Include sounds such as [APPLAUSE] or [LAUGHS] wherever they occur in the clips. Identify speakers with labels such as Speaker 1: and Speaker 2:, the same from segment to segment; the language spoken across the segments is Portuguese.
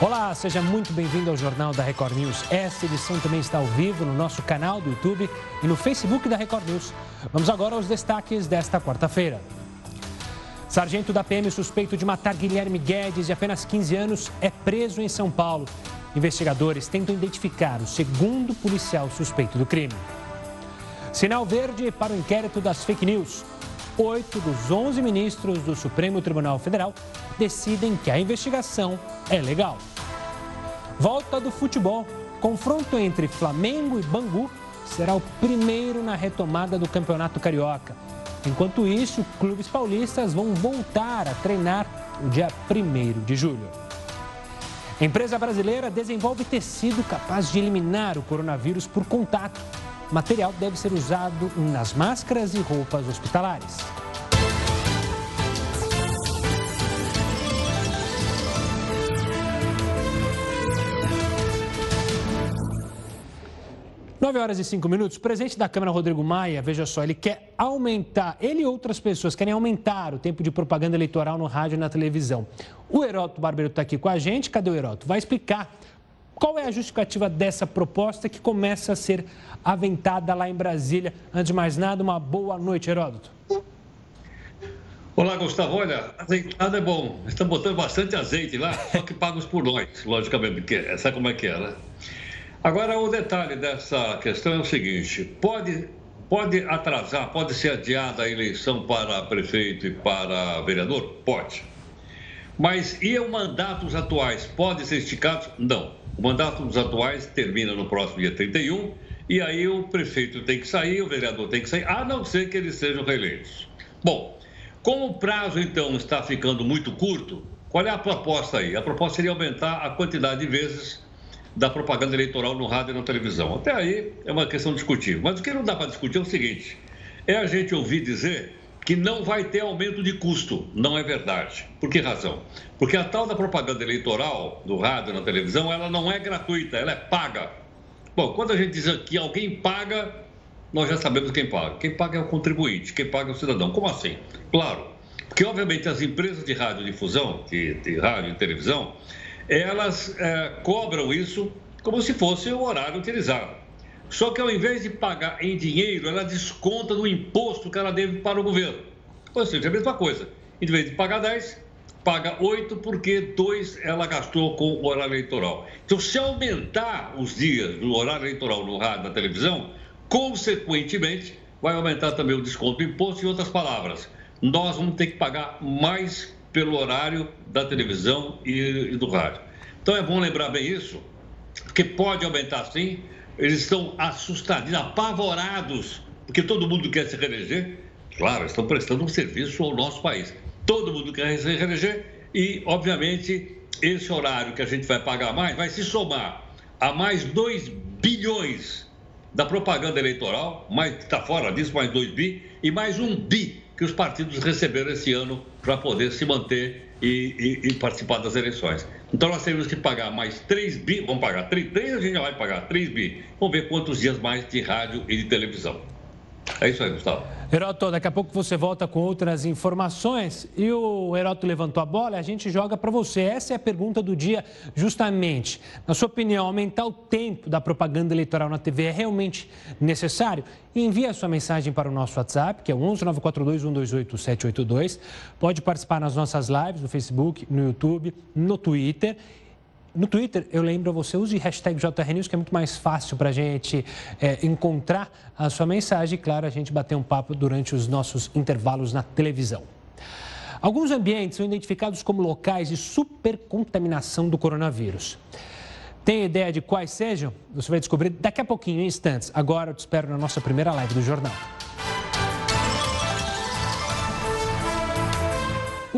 Speaker 1: Olá, seja muito bem-vindo ao Jornal da Record News. Esta edição também está ao vivo no nosso canal do YouTube e no Facebook da Record News. Vamos agora aos destaques desta quarta-feira. Sargento da PM suspeito de matar Guilherme Guedes, de apenas 15 anos, é preso em São Paulo. Investigadores tentam identificar o segundo policial suspeito do crime. Sinal verde para o inquérito das fake news. Oito dos 11 ministros do Supremo Tribunal Federal decidem que a investigação é legal. Volta do futebol. Confronto entre Flamengo e Bangu será o primeiro na retomada do Campeonato Carioca. Enquanto isso, clubes paulistas vão voltar a treinar no dia 1 de julho. A empresa brasileira desenvolve tecido capaz de eliminar o coronavírus por contato. Material deve ser usado nas máscaras e roupas hospitalares. 9 horas e 5 minutos. O presidente da Câmara, Rodrigo Maia, veja só, ele quer aumentar, ele e outras pessoas querem aumentar o tempo de propaganda eleitoral no rádio e na televisão. O Heroto Barbeiro está aqui com a gente. Cadê o Heroto? Vai explicar qual é a justificativa dessa proposta que começa a ser aventada lá em Brasília. Antes de mais nada, uma boa noite, Heródoto.
Speaker 2: Olá, Gustavo. Olha, azeitada é bom. Estão botando bastante azeite lá, só que pagos por nós, logicamente, porque sabe como é que é, né? Agora, o detalhe dessa questão é o seguinte: pode, pode atrasar, pode ser adiada a eleição para prefeito e para vereador? Pode. Mas e os mandatos atuais? Podem ser esticados? Não. O mandato dos atuais termina no próximo dia 31 e aí o prefeito tem que sair, o vereador tem que sair, a não ser que eles sejam reeleitos. Bom, como o prazo então está ficando muito curto, qual é a proposta aí? A proposta seria aumentar a quantidade de vezes da propaganda eleitoral no rádio e na televisão. Até aí é uma questão discutível. Mas o que não dá para discutir é o seguinte: é a gente ouvir dizer que não vai ter aumento de custo. Não é verdade. Por que razão? Porque a tal da propaganda eleitoral do rádio na televisão, ela não é gratuita, ela é paga. Bom, quando a gente diz que alguém paga, nós já sabemos quem paga. Quem paga é o contribuinte, quem paga é o cidadão. Como assim? Claro, porque obviamente as empresas de radiodifusão, de, de rádio e televisão, elas é, cobram isso como se fosse o horário utilizado. Só que ao invés de pagar em dinheiro, ela desconta do imposto que ela deve para o governo. Ou seja, é a mesma coisa. Em vez de pagar 10, paga 8 porque 2 ela gastou com o horário eleitoral. Então, se aumentar os dias do horário eleitoral no rádio na televisão, consequentemente, vai aumentar também o desconto do imposto. Em outras palavras, nós vamos ter que pagar mais pelo horário da televisão e, e do rádio. Então é bom lembrar bem isso, porque pode aumentar sim. Eles estão assustados, apavorados, porque todo mundo quer se reeleger. Claro, estão prestando um serviço ao nosso país. Todo mundo quer se reeleger e, obviamente, esse horário que a gente vai pagar mais vai se somar a mais 2 bilhões da propaganda eleitoral, mais está fora disso, mais 2 bi, e mais um bi que os partidos receberam esse ano para poder se manter e, e, e, participar das eleições. Então nós temos que pagar mais 3 bi, vamos pagar 3, 3 a gente já vai pagar 3 bi. Vamos ver quantos dias mais de rádio e de televisão. É isso aí, Gustavo.
Speaker 1: Heroto, daqui a pouco você volta com outras informações e o Heroto levantou a bola, a gente joga para você. Essa é a pergunta do dia, justamente. Na sua opinião, aumentar o tempo da propaganda eleitoral na TV é realmente necessário? Envie a sua mensagem para o nosso WhatsApp, que é o 11 942 128 782. Pode participar nas nossas lives no Facebook, no YouTube, no Twitter no Twitter, eu lembro você, use hashtag JRNews, que é muito mais fácil para a gente é, encontrar a sua mensagem e, claro, a gente bater um papo durante os nossos intervalos na televisão. Alguns ambientes são identificados como locais de supercontaminação do coronavírus. Tem ideia de quais sejam? Você vai descobrir daqui a pouquinho, em instantes. Agora eu te espero na nossa primeira live do jornal.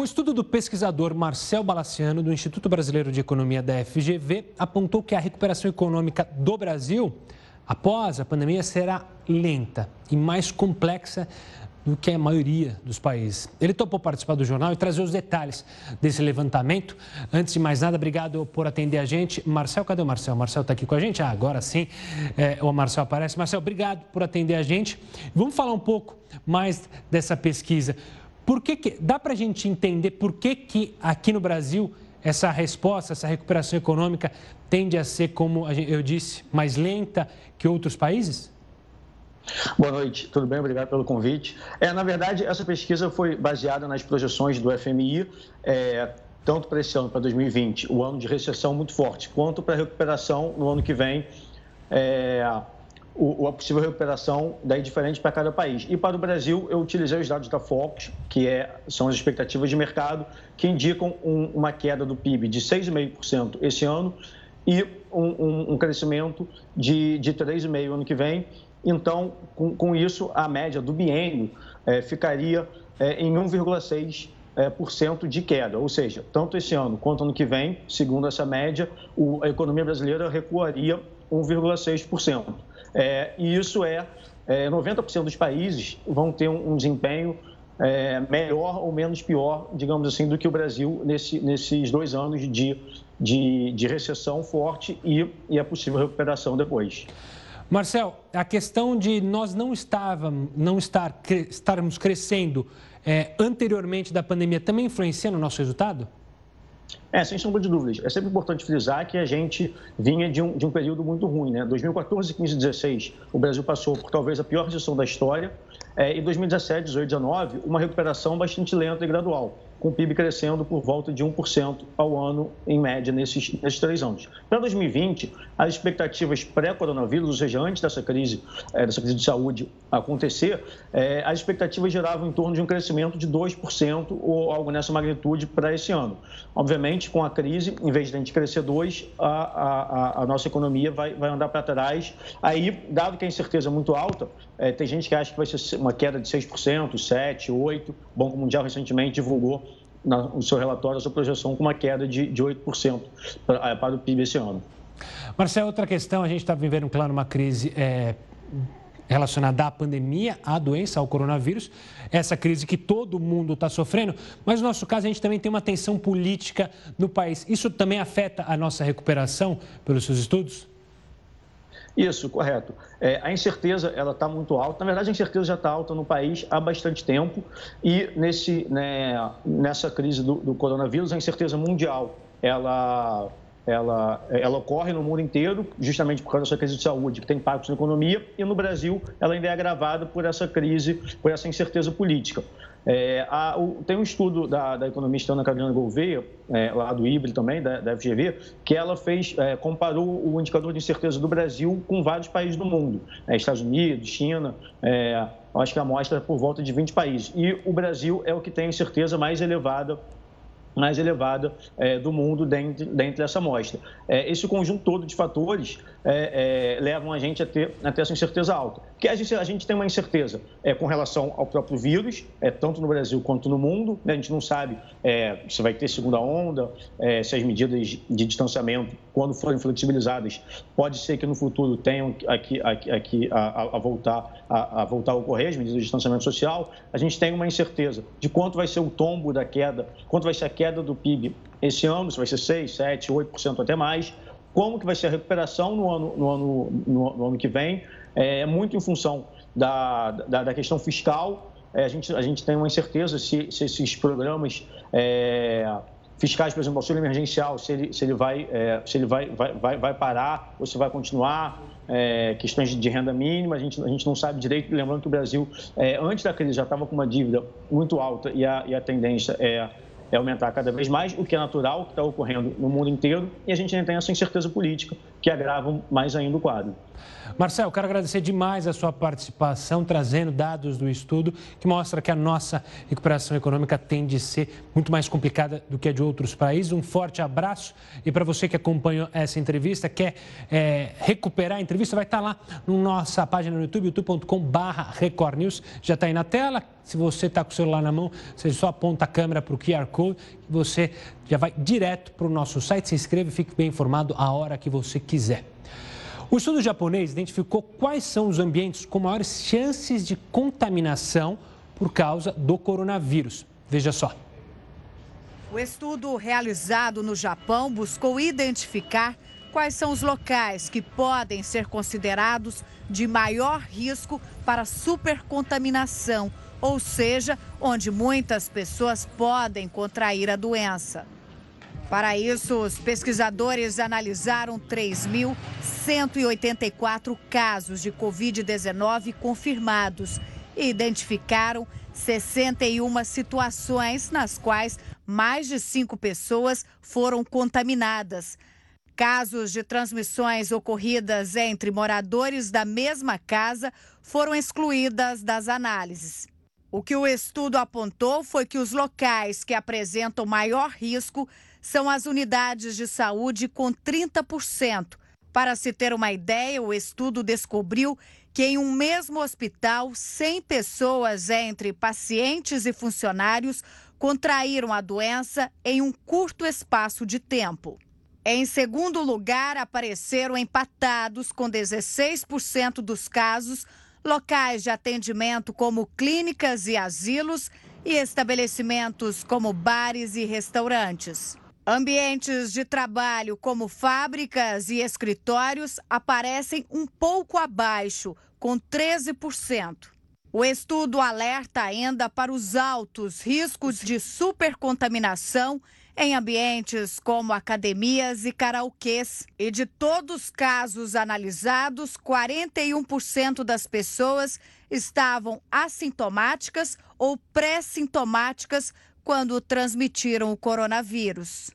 Speaker 1: Um estudo do pesquisador Marcel Balaciano, do Instituto Brasileiro de Economia da FGV, apontou que a recuperação econômica do Brasil, após a pandemia, será lenta e mais complexa do que a maioria dos países. Ele topou participar do jornal e trazer os detalhes desse levantamento. Antes de mais nada, obrigado por atender a gente. Marcel, cadê o Marcel? Marcel está aqui com a gente? Ah, agora sim, é, o Marcel aparece. Marcel, obrigado por atender a gente. Vamos falar um pouco mais dessa pesquisa. Por que, que dá para a gente entender por que, que aqui no Brasil essa resposta, essa recuperação econômica tende a ser, como eu disse, mais lenta que outros países?
Speaker 3: Boa noite, tudo bem? Obrigado pelo convite. É, na verdade, essa pesquisa foi baseada nas projeções do FMI, é, tanto para esse ano, para 2020, o ano de recessão muito forte, quanto para a recuperação no ano que vem, é, o, a possível recuperação daí diferente para cada país. E para o Brasil, eu utilizei os dados da Focus, que é, são as expectativas de mercado, que indicam um, uma queda do PIB de 6,5% esse ano e um, um, um crescimento de, de 3,5% ano que vem então, com, com isso, a média do biênio é, ficaria é, em 1,6%. É, por cento de queda, ou seja, tanto esse ano quanto ano que vem, segundo essa média, o, a economia brasileira recuaria 1,6%. É, e isso é, é 90% dos países vão ter um, um desempenho é, melhor ou menos pior, digamos assim, do que o Brasil nesse, nesses dois anos de, de, de recessão forte e, e a possível recuperação depois.
Speaker 1: Marcel, a questão de nós não estávamos, não estar, estarmos crescendo é, anteriormente da pandemia também influencia no nosso resultado?
Speaker 3: É, sem sombra de dúvidas. É sempre importante frisar que a gente vinha de um, de um período muito ruim, né? 2014, 15 e 16, o Brasil passou por talvez a pior recessão da história. É, e 2017, 18 e 19, uma recuperação bastante lenta e gradual com o PIB crescendo por volta de 1% ao ano, em média, nesses, nesses três anos. Para 2020, as expectativas pré-coronavírus, ou seja, antes dessa crise, é, dessa crise de saúde acontecer, é, as expectativas giravam em torno de um crescimento de 2% ou algo nessa magnitude para esse ano. Obviamente, com a crise, em vez de a gente crescer 2%, a, a, a nossa economia vai, vai andar para trás. Aí, dado que a incerteza é muito alta, é, tem gente que acha que vai ser uma queda de 6%, 7%, 8%. O Banco Mundial recentemente divulgou no seu relatório a sua projeção com uma queda de, de 8% para, para o PIB esse ano.
Speaker 1: Marcelo, outra questão, a gente está vivendo, claro, uma crise é, relacionada à pandemia, à doença, ao coronavírus, essa crise que todo mundo está sofrendo, mas no nosso caso a gente também tem uma tensão política no país. Isso também afeta a nossa recuperação pelos seus estudos?
Speaker 3: Isso, correto. É, a incerteza ela está muito alta. Na verdade, a incerteza já está alta no país há bastante tempo e nesse, né, nessa crise do, do, coronavírus, a incerteza mundial ela, ela, ela ocorre no mundo inteiro, justamente por causa dessa crise de saúde que tem impactos na economia e no Brasil ela ainda é agravada por essa crise, por essa incerteza política. É, o, tem um estudo da, da economista Ana Carolina Gouveia, é, lá do IBRE também, da, da, FGV, que ela fez, é, comparou o indicador de incerteza do Brasil com vários países do mundo, é, Estados Unidos, China, é, acho que a amostra é por volta de 20 países. E o Brasil é o que tem a incerteza mais elevada mais elevada é, do mundo dentro, dentro dessa amostra. É, esse conjunto todo de fatores é, é, levam a gente a ter, a ter essa incerteza alta. Porque a gente, a gente tem uma incerteza é, com relação ao próprio vírus, é, tanto no Brasil quanto no mundo. Né? A gente não sabe é, se vai ter segunda onda, é, se as medidas de distanciamento, quando forem flexibilizadas, pode ser que no futuro tenham aqui, aqui, aqui a, a, voltar, a, a, voltar a ocorrer as medidas de distanciamento social. A gente tem uma incerteza de quanto vai ser o tombo da queda, quanto vai ser a queda do PIB esse ano, se vai ser 6, 7, 8% até mais como que vai ser a recuperação no ano, no ano, no, no ano que vem, é muito em função da, da, da questão fiscal. É, a, gente, a gente tem uma incerteza se, se esses programas é, fiscais, por exemplo, auxílio emergencial, se ele, se ele, vai, é, se ele vai, vai, vai, vai parar ou se vai continuar. É, questões de renda mínima, a gente, a gente não sabe direito. Lembrando que o Brasil, é, antes da crise, já estava com uma dívida muito alta e a, e a tendência é é aumentar cada vez mais, o que é natural, que está ocorrendo no mundo inteiro, e a gente ainda tem essa incerteza política, que agrava mais ainda o quadro.
Speaker 1: Marcel, quero agradecer demais a sua participação, trazendo dados do estudo que mostra que a nossa recuperação econômica tende a ser muito mais complicada do que a de outros países. Um forte abraço e para você que acompanhou essa entrevista, quer é, recuperar a entrevista, vai estar lá na nossa página no YouTube, News. Já está aí na tela. Se você está com o celular na mão, você só aponta a câmera para o QR Code você já vai direto para o nosso site. Se inscreva e fique bem informado a hora que você quiser. O estudo japonês identificou quais são os ambientes com maiores chances de contaminação por causa do coronavírus. Veja só.
Speaker 4: O estudo realizado no Japão buscou identificar quais são os locais que podem ser considerados de maior risco para supercontaminação, ou seja, onde muitas pessoas podem contrair a doença. Para isso, os pesquisadores analisaram 3.184 casos de Covid-19 confirmados e identificaram 61 situações nas quais mais de cinco pessoas foram contaminadas. Casos de transmissões ocorridas entre moradores da mesma casa foram excluídas das análises. O que o estudo apontou foi que os locais que apresentam maior risco são as unidades de saúde com 30%. Para se ter uma ideia, o estudo descobriu que em um mesmo hospital, 100 pessoas entre pacientes e funcionários contraíram a doença em um curto espaço de tempo. Em segundo lugar, apareceram empatados com 16% dos casos locais de atendimento como clínicas e asilos e estabelecimentos como bares e restaurantes. Ambientes de trabalho como fábricas e escritórios aparecem um pouco abaixo, com 13%. O estudo alerta ainda para os altos riscos de supercontaminação em ambientes como academias e karaokês. E de todos os casos analisados, 41% das pessoas estavam assintomáticas ou pré-sintomáticas quando transmitiram o coronavírus.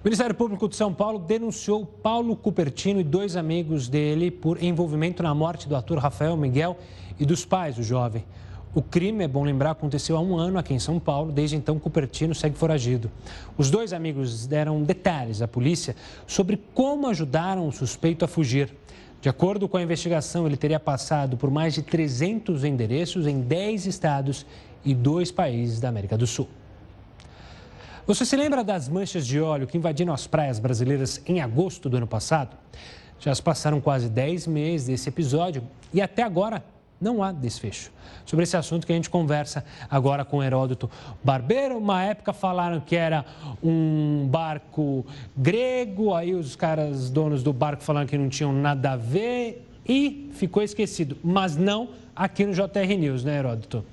Speaker 1: O Ministério Público de São Paulo denunciou Paulo Cupertino e dois amigos dele por envolvimento na morte do ator Rafael Miguel e dos pais do jovem. O crime, é bom lembrar, aconteceu há um ano aqui em São Paulo. Desde então, Cupertino segue foragido. Os dois amigos deram detalhes à polícia sobre como ajudaram o suspeito a fugir. De acordo com a investigação, ele teria passado por mais de 300 endereços em 10 estados e dois países da América do Sul. Você se lembra das manchas de óleo que invadiram as praias brasileiras em agosto do ano passado? Já se passaram quase 10 meses desse episódio e até agora não há desfecho. Sobre esse assunto que a gente conversa agora com Heródoto Barbeiro. Uma época falaram que era um barco grego, aí os caras donos do barco falaram que não tinham nada a ver e ficou esquecido. Mas não aqui no JR News, né, Heródoto?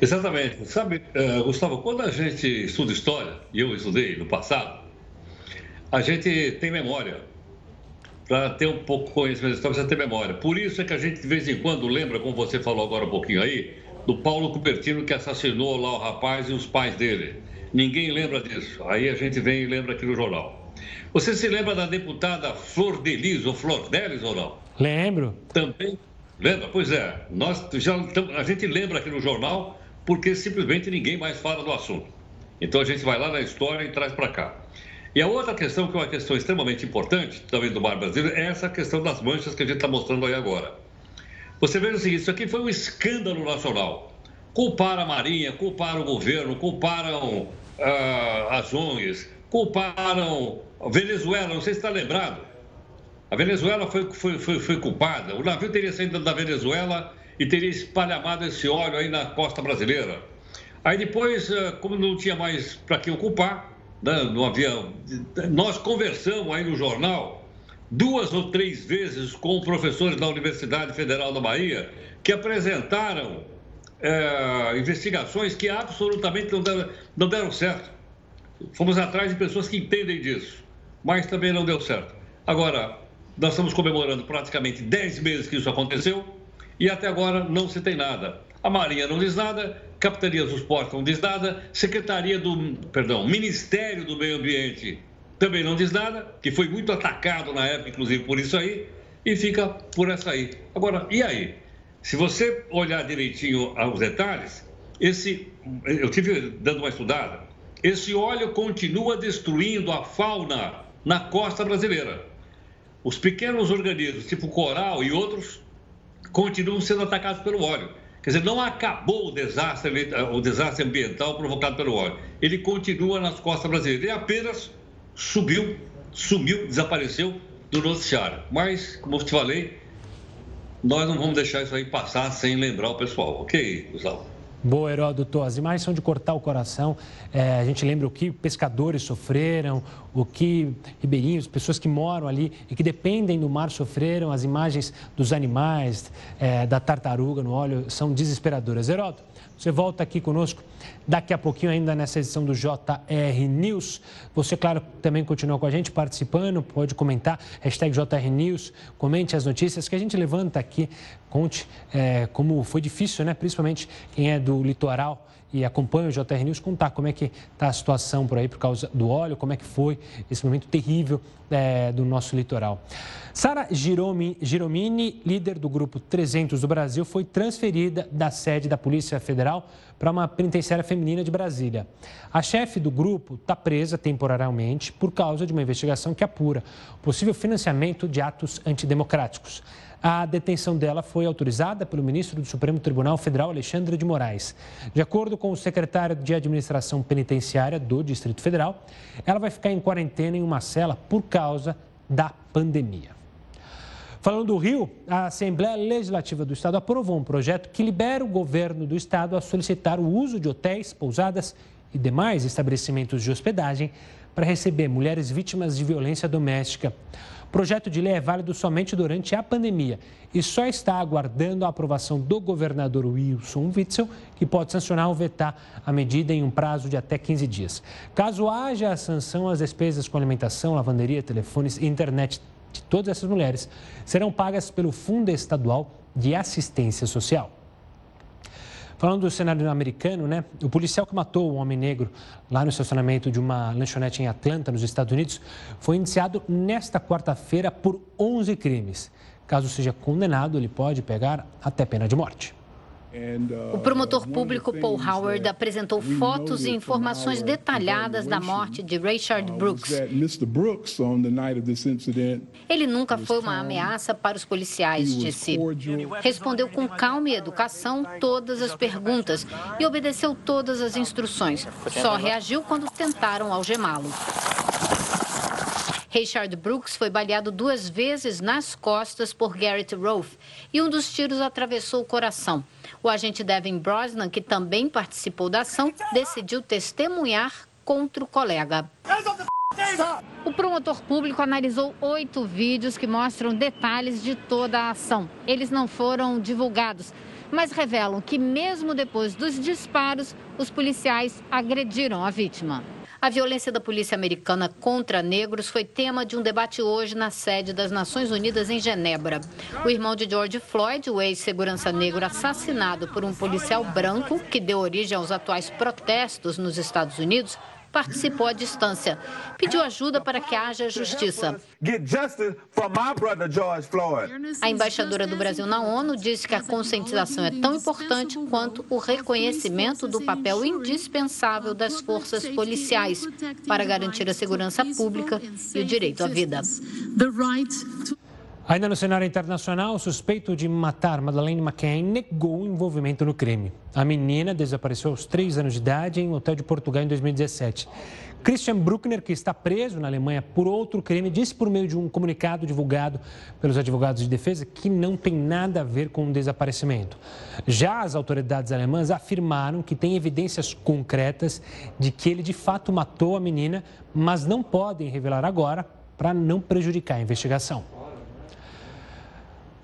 Speaker 2: Exatamente. Sabe, uh, Gustavo, quando a gente estuda história, e eu estudei no passado, a gente tem memória para ter um pouco de conhecimento histórico, precisa ter memória. Por isso é que a gente, de vez em quando, lembra, como você falou agora um pouquinho aí, do Paulo Cupertino que assassinou lá o rapaz e os pais dele. Ninguém lembra disso. Aí a gente vem e lembra aqui no jornal. Você se lembra da deputada Flor Delis, ou Flor Delis ou não?
Speaker 1: Lembro.
Speaker 2: Também. Lembra? Pois é. Nós já, a gente lembra aqui no jornal porque simplesmente ninguém mais fala do assunto. Então a gente vai lá na história e traz para cá. E a outra questão, que é uma questão extremamente importante, também do mar brasileiro, é essa questão das manchas que a gente está mostrando aí agora. Você veja o seguinte: isso aqui foi um escândalo nacional. Culparam a Marinha, culparam o governo, culparam ah, as ONGs, culparam a Venezuela, não sei se está lembrado. A Venezuela foi, foi, foi, foi culpada. O navio teria saído da Venezuela e teria espalhamado esse óleo aí na costa brasileira. Aí depois, ah, como não tinha mais para quem ocupar, né, no avião. Nós conversamos aí no jornal duas ou três vezes com professores da Universidade Federal da Bahia que apresentaram é, investigações que absolutamente não deram, não deram certo. Fomos atrás de pessoas que entendem disso, mas também não deu certo. Agora, nós estamos comemorando praticamente 10 meses que isso aconteceu e até agora não se tem nada. A Marinha não diz nada, Capitania dos Portos não diz nada, Secretaria do, perdão, Ministério do Meio Ambiente também não diz nada, que foi muito atacado na época, inclusive por isso aí, e fica por essa aí. Agora, e aí? Se você olhar direitinho os detalhes, esse, eu tive dando uma estudada, esse óleo continua destruindo a fauna na costa brasileira. Os pequenos organismos, tipo coral e outros, continuam sendo atacados pelo óleo. Quer dizer, não acabou o desastre, o desastre ambiental provocado pelo óleo. Ele continua nas costas brasileiras. Ele apenas subiu, sumiu, desapareceu do noticiário. Mas, como eu te falei, nós não vamos deixar isso aí passar sem lembrar o pessoal, ok, Gustavo?
Speaker 1: Boa, Heródoto. As imagens são de cortar o coração. É, a gente lembra o que pescadores sofreram, o que ribeirinhos, pessoas que moram ali e que dependem do mar sofreram. As imagens dos animais, é, da tartaruga no óleo, são desesperadoras. Heródoto, Você volta aqui conosco daqui a pouquinho, ainda nessa edição do JR News. Você, claro, também continua com a gente participando, pode comentar, hashtag JR News, comente as notícias que a gente levanta aqui, conte é, como foi difícil, né? Principalmente quem é do litoral e acompanha o JR News, contar como é que está a situação por aí por causa do óleo, como é que foi esse momento terrível é, do nosso litoral. Sara Giromini, líder do Grupo 300 do Brasil, foi transferida da sede da Polícia Federal para uma penitenciária feminina de Brasília. A chefe do grupo está presa temporariamente por causa de uma investigação que apura possível financiamento de atos antidemocráticos. A detenção dela foi autorizada pelo ministro do Supremo Tribunal Federal, Alexandre de Moraes. De acordo com o secretário de Administração Penitenciária do Distrito Federal, ela vai ficar em quarentena em uma cela por causa da pandemia. Falando do Rio, a Assembleia Legislativa do Estado aprovou um projeto que libera o governo do Estado a solicitar o uso de hotéis, pousadas e demais estabelecimentos de hospedagem para receber mulheres vítimas de violência doméstica. O projeto de lei é válido somente durante a pandemia e só está aguardando a aprovação do governador Wilson Witzel, que pode sancionar ou vetar a medida em um prazo de até 15 dias. Caso haja a sanção, as despesas com alimentação, lavanderia, telefones e internet de todas essas mulheres serão pagas pelo Fundo Estadual de Assistência Social. Falando do cenário americano, né? O policial que matou um homem negro lá no estacionamento de uma lanchonete em Atlanta, nos Estados Unidos, foi indiciado nesta quarta-feira por 11 crimes. Caso seja condenado, ele pode pegar até pena de morte.
Speaker 5: Uh, o promotor público Paul Howard apresentou fotos e informações detalhadas da morte de Richard uh, Brooks. Ele nunca foi uma ameaça para os policiais, disse. Respondeu com calma e educação todas as perguntas e obedeceu todas as instruções. Só reagiu quando tentaram algemá-lo. Richard Brooks foi baleado duas vezes nas costas por Garrett Rolfe e um dos tiros atravessou o coração. O agente Devin Brosnan, que também participou da ação, decidiu testemunhar contra o colega. O promotor público analisou oito vídeos que mostram detalhes de toda a ação. Eles não foram divulgados, mas revelam que, mesmo depois dos disparos, os policiais agrediram a vítima. A violência da polícia americana contra negros foi tema de um debate hoje na sede das Nações Unidas em Genebra. O irmão de George Floyd, o ex-segurança negro assassinado por um policial branco, que deu origem aos atuais protestos nos Estados Unidos, participou à distância. Pediu ajuda para que haja justiça. A embaixadora do Brasil na ONU disse que a conscientização é tão importante quanto o reconhecimento do papel indispensável das forças policiais para garantir a segurança pública e o direito à vida.
Speaker 1: Ainda no cenário internacional, o suspeito de matar Madeleine McCain negou o envolvimento no crime. A menina desapareceu aos três anos de idade em um hotel de Portugal em 2017. Christian Bruckner, que está preso na Alemanha por outro crime, disse por meio de um comunicado divulgado pelos advogados de defesa que não tem nada a ver com o desaparecimento. Já as autoridades alemãs afirmaram que têm evidências concretas de que ele de fato matou a menina, mas não podem revelar agora para não prejudicar a investigação.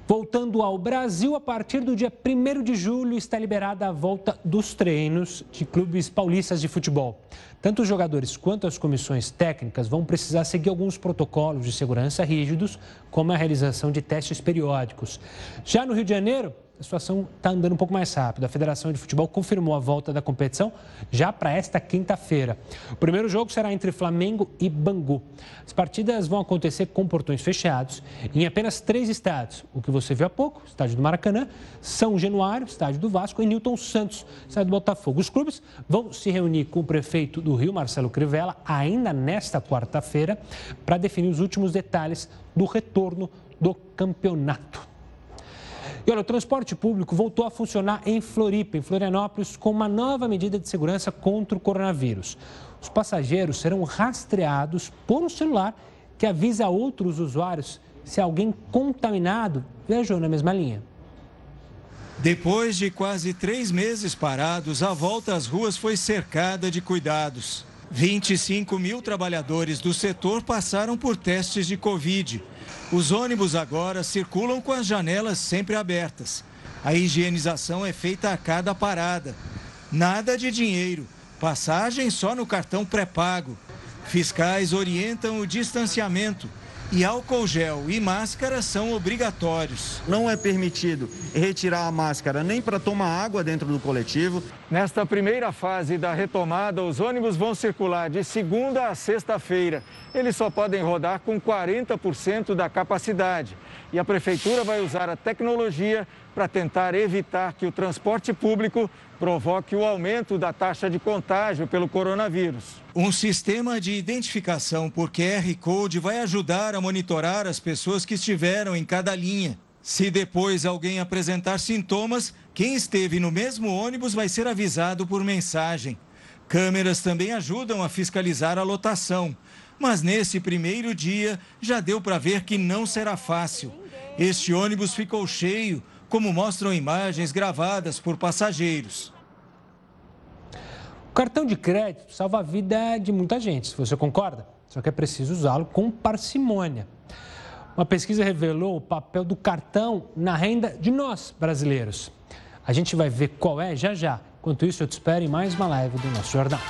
Speaker 1: Voltando ao Brasil, a partir do dia 1 de julho está liberada a volta dos treinos de clubes paulistas de futebol. Tanto os jogadores quanto as comissões técnicas vão precisar seguir alguns protocolos de segurança rígidos, como a realização de testes periódicos. Já no Rio de Janeiro, a situação está andando um pouco mais rápido. A Federação de Futebol confirmou a volta da competição já para esta quinta-feira. O primeiro jogo será entre Flamengo e Bangu. As partidas vão acontecer com portões fechados em apenas três estádios. O que você viu há pouco, estádio do Maracanã, São Januário, estádio do Vasco e Newton Santos, estádio do Botafogo. Os clubes vão se reunir com o prefeito do Rio, Marcelo Crivella, ainda nesta quarta-feira, para definir os últimos detalhes do retorno do campeonato. E olha, o transporte público voltou a funcionar em Floripa, em Florianópolis, com uma nova medida de segurança contra o coronavírus. Os passageiros serão rastreados por um celular que avisa outros usuários se alguém contaminado viajou na mesma linha.
Speaker 6: Depois de quase três meses parados, a volta às ruas foi cercada de cuidados. 25 mil trabalhadores do setor passaram por testes de Covid. Os ônibus agora circulam com as janelas sempre abertas. A higienização é feita a cada parada. Nada de dinheiro, passagem só no cartão pré-pago. Fiscais orientam o distanciamento e álcool gel e máscara são obrigatórios.
Speaker 7: Não é permitido retirar a máscara nem para tomar água dentro do coletivo.
Speaker 6: Nesta primeira fase da retomada, os ônibus vão circular de segunda a sexta-feira. Eles só podem rodar com 40% da capacidade. E a prefeitura vai usar a tecnologia para tentar evitar que o transporte público provoque o aumento da taxa de contágio pelo coronavírus. Um sistema de identificação por QR Code vai ajudar a monitorar as pessoas que estiveram em cada linha. Se depois alguém apresentar sintomas, quem esteve no mesmo ônibus vai ser avisado por mensagem. Câmeras também ajudam a fiscalizar a lotação. Mas nesse primeiro dia já deu para ver que não será fácil. Este ônibus ficou cheio, como mostram imagens gravadas por passageiros.
Speaker 1: O cartão de crédito salva a vida de muita gente, você concorda. Só que é preciso usá-lo com parcimônia. Uma pesquisa revelou o papel do cartão na renda de nós, brasileiros. A gente vai ver qual é já já. Enquanto isso, eu te espero em mais uma live do nosso jornal.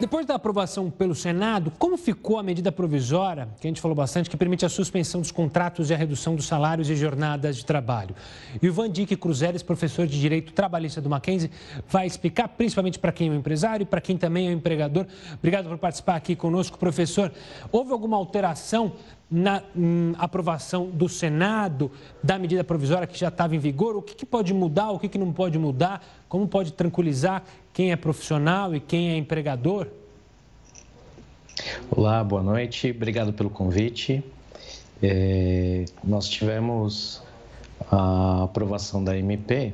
Speaker 1: Depois da aprovação pelo Senado, como ficou a medida provisória, que a gente falou bastante, que permite a suspensão dos contratos e a redução dos salários e jornadas de trabalho? E o Cruzeres, professor de Direito Trabalhista do Mackenzie, vai explicar principalmente para quem é o empresário e para quem também é o empregador. Obrigado por participar aqui conosco, professor. Houve alguma alteração na hum, aprovação do Senado da medida provisória que já estava em vigor? O que, que pode mudar, o que, que não pode mudar? Como pode tranquilizar quem é profissional e quem é empregador?
Speaker 8: Olá, boa noite, obrigado pelo convite. É, nós tivemos a aprovação da MP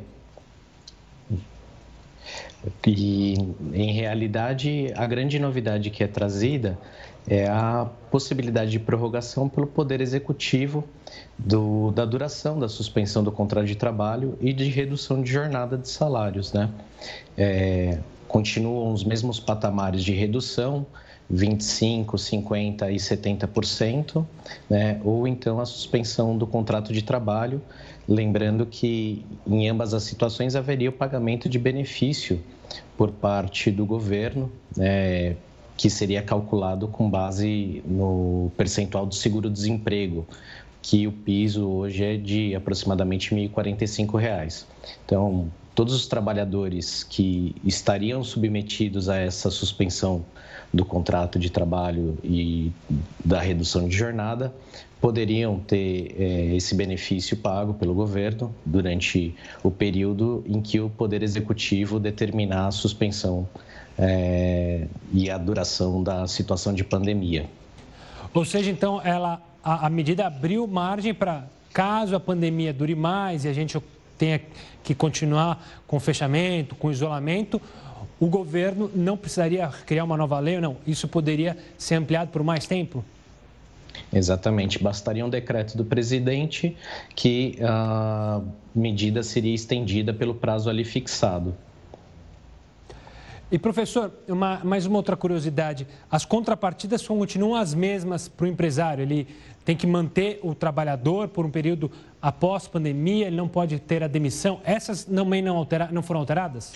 Speaker 8: e, em realidade, a grande novidade que é trazida é a possibilidade de prorrogação pelo Poder Executivo do, da duração da suspensão do contrato de trabalho e de redução de jornada de salários. Né? É, continuam os mesmos patamares de redução, 25%, 50% e 70%, né? ou então a suspensão do contrato de trabalho, lembrando que em ambas as situações haveria o pagamento de benefício por parte do governo, né? Que seria calculado com base no percentual do seguro-desemprego, que o piso hoje é de aproximadamente R$ 1.045. Então, todos os trabalhadores que estariam submetidos a essa suspensão do contrato de trabalho e da redução de jornada poderiam ter é, esse benefício pago pelo governo durante o período em que o Poder Executivo determinar a suspensão é, e a duração da situação de pandemia.
Speaker 1: Ou seja, então, ela, a, a medida abriu margem para, caso a pandemia dure mais e a gente tenha que continuar com fechamento, com isolamento, o governo não precisaria criar uma nova lei, não? Isso poderia ser ampliado por mais tempo?
Speaker 8: Exatamente, bastaria um decreto do presidente que a medida seria estendida pelo prazo ali fixado.
Speaker 1: E professor, uma, mais uma outra curiosidade: as contrapartidas continuam as mesmas para o empresário. Ele tem que manter o trabalhador por um período após pandemia, ele não pode ter a demissão. Essas também não, altera, não foram alteradas?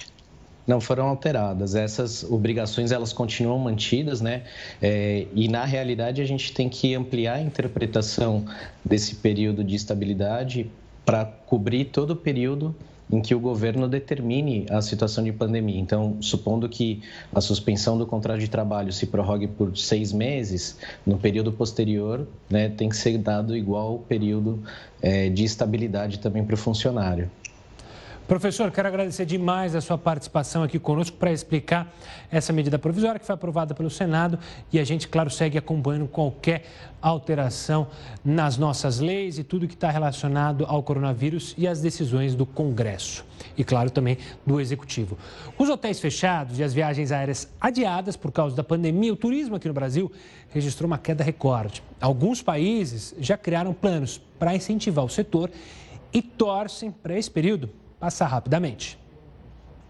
Speaker 8: não foram alteradas. Essas obrigações elas continuam mantidas, né? É, e na realidade a gente tem que ampliar a interpretação desse período de estabilidade para cobrir todo o período em que o governo determine a situação de pandemia. Então, supondo que a suspensão do contrato de trabalho se prorrogue por seis meses, no período posterior, né, tem que ser dado igual período é, de estabilidade também para o funcionário.
Speaker 1: Professor, quero agradecer demais a sua participação aqui conosco para explicar essa medida provisória que foi aprovada pelo Senado e a gente, claro, segue acompanhando qualquer alteração nas nossas leis e tudo que está relacionado ao coronavírus e as decisões do Congresso e, claro, também do Executivo. Os hotéis fechados e as viagens aéreas adiadas por causa da pandemia, o turismo aqui no Brasil registrou uma queda recorde. Alguns países já criaram planos para incentivar o setor e torcem para esse período passar rapidamente.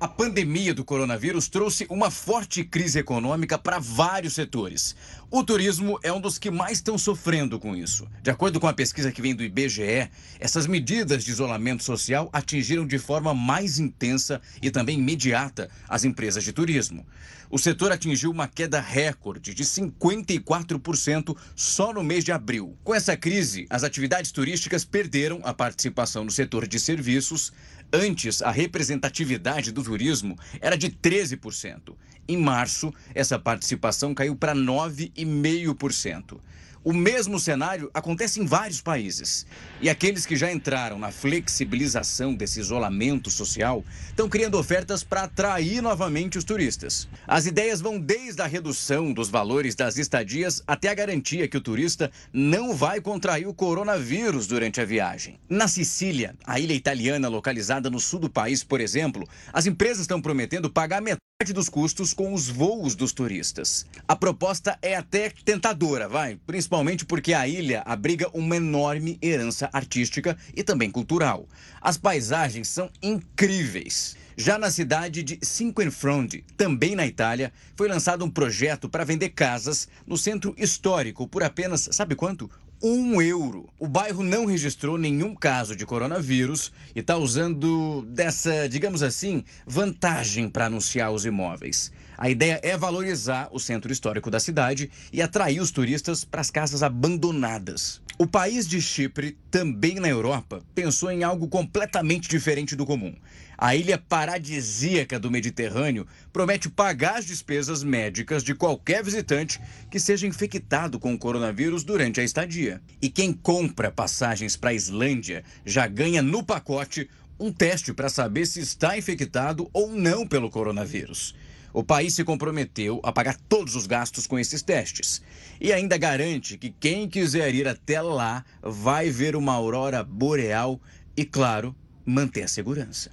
Speaker 9: A pandemia do coronavírus trouxe uma forte crise econômica para vários setores. O turismo é um dos que mais estão sofrendo com isso. De acordo com a pesquisa que vem do IBGE, essas medidas de isolamento social atingiram de forma mais intensa e também imediata as empresas de turismo. O setor atingiu uma queda recorde de 54% só no mês de abril. Com essa crise, as atividades turísticas perderam a participação no setor de serviços, Antes, a representatividade do turismo era de 13%. Em março, essa participação caiu para 9,5%. O mesmo cenário acontece em vários países. E aqueles que já entraram na flexibilização desse isolamento social estão criando ofertas para atrair novamente os turistas. As ideias vão desde a redução dos valores das estadias até a garantia que o turista não vai contrair o coronavírus durante a viagem. Na Sicília, a ilha italiana localizada no sul do país, por exemplo, as empresas estão prometendo pagar metade dos custos com os voos dos turistas. A proposta é até tentadora, vai, principalmente porque a ilha abriga uma enorme herança artística e também cultural. As paisagens são incríveis. Já na cidade de Cinquefronde, também na Itália, foi lançado um projeto para vender casas no centro histórico por apenas, sabe quanto? um euro. O bairro não registrou nenhum caso de coronavírus e está usando dessa, digamos assim, vantagem para anunciar os imóveis. A ideia é valorizar o centro histórico da cidade e atrair os turistas para as casas abandonadas. O país de Chipre, também na Europa, pensou em algo completamente diferente do comum. A ilha paradisíaca do Mediterrâneo promete pagar as despesas médicas de qualquer visitante que seja infectado com o coronavírus durante a estadia. E quem compra passagens para a Islândia já ganha no pacote um teste para saber se está infectado ou não pelo coronavírus. O país se comprometeu a pagar todos os gastos com esses testes. E ainda garante que quem quiser ir até lá vai ver uma aurora boreal e, claro, manter a segurança.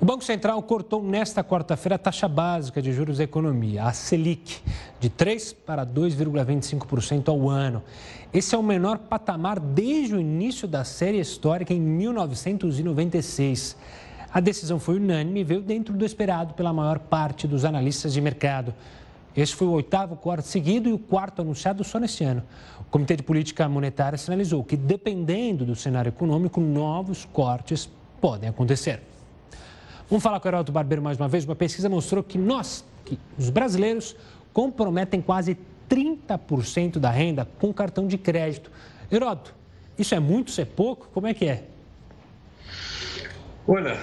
Speaker 1: O Banco Central cortou nesta quarta-feira a taxa básica de juros da economia, a Selic, de 3% para 2,25% ao ano. Esse é o menor patamar desde o início da série histórica em 1996. A decisão foi unânime e veio dentro do esperado pela maior parte dos analistas de mercado. Este foi o oitavo corte seguido e o quarto anunciado só neste ano. O Comitê de Política Monetária sinalizou que, dependendo do cenário econômico, novos cortes podem acontecer. Vamos falar com o Heródoto Barbeiro mais uma vez. Uma pesquisa mostrou que nós, que os brasileiros, comprometem quase 30% da renda com cartão de crédito. Heródoto, isso é muito, isso é pouco? Como é que é?
Speaker 2: Olha,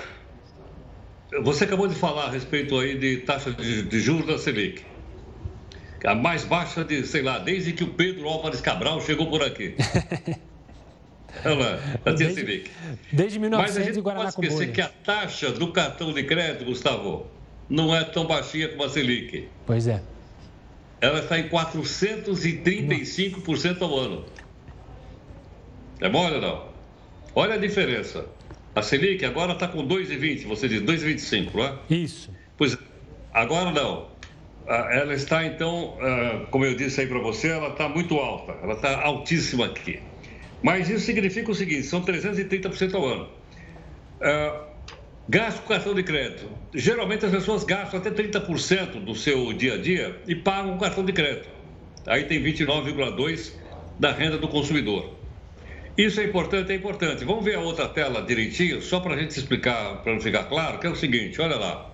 Speaker 2: você acabou de falar a respeito aí de taxa de, de juros da Selic. A mais baixa de, sei lá, desde que o Pedro Álvares Cabral chegou por aqui. [LAUGHS] Ela, a desde, Selic.
Speaker 1: Desde 1900
Speaker 2: Mas a gente pode esquecer que a taxa do cartão de crédito, Gustavo, não é tão baixinha como a Selic.
Speaker 1: Pois é.
Speaker 2: Ela está em 435% ao ano. É mole ou não? Olha a diferença. A Selic agora está com 2,20, você diz 2,25, não é?
Speaker 1: Isso.
Speaker 2: Pois agora não. Ela está, então, ah, como eu disse aí para você, ela está muito alta, ela está altíssima aqui. Mas isso significa o seguinte: são 330% ao ano. Uh, gasto com cartão de crédito. Geralmente as pessoas gastam até 30% do seu dia a dia e pagam com cartão de crédito. Aí tem 29,2% da renda do consumidor. Isso é importante, é importante. Vamos ver a outra tela direitinho, só para a gente explicar, para não ficar claro, que é o seguinte, olha lá.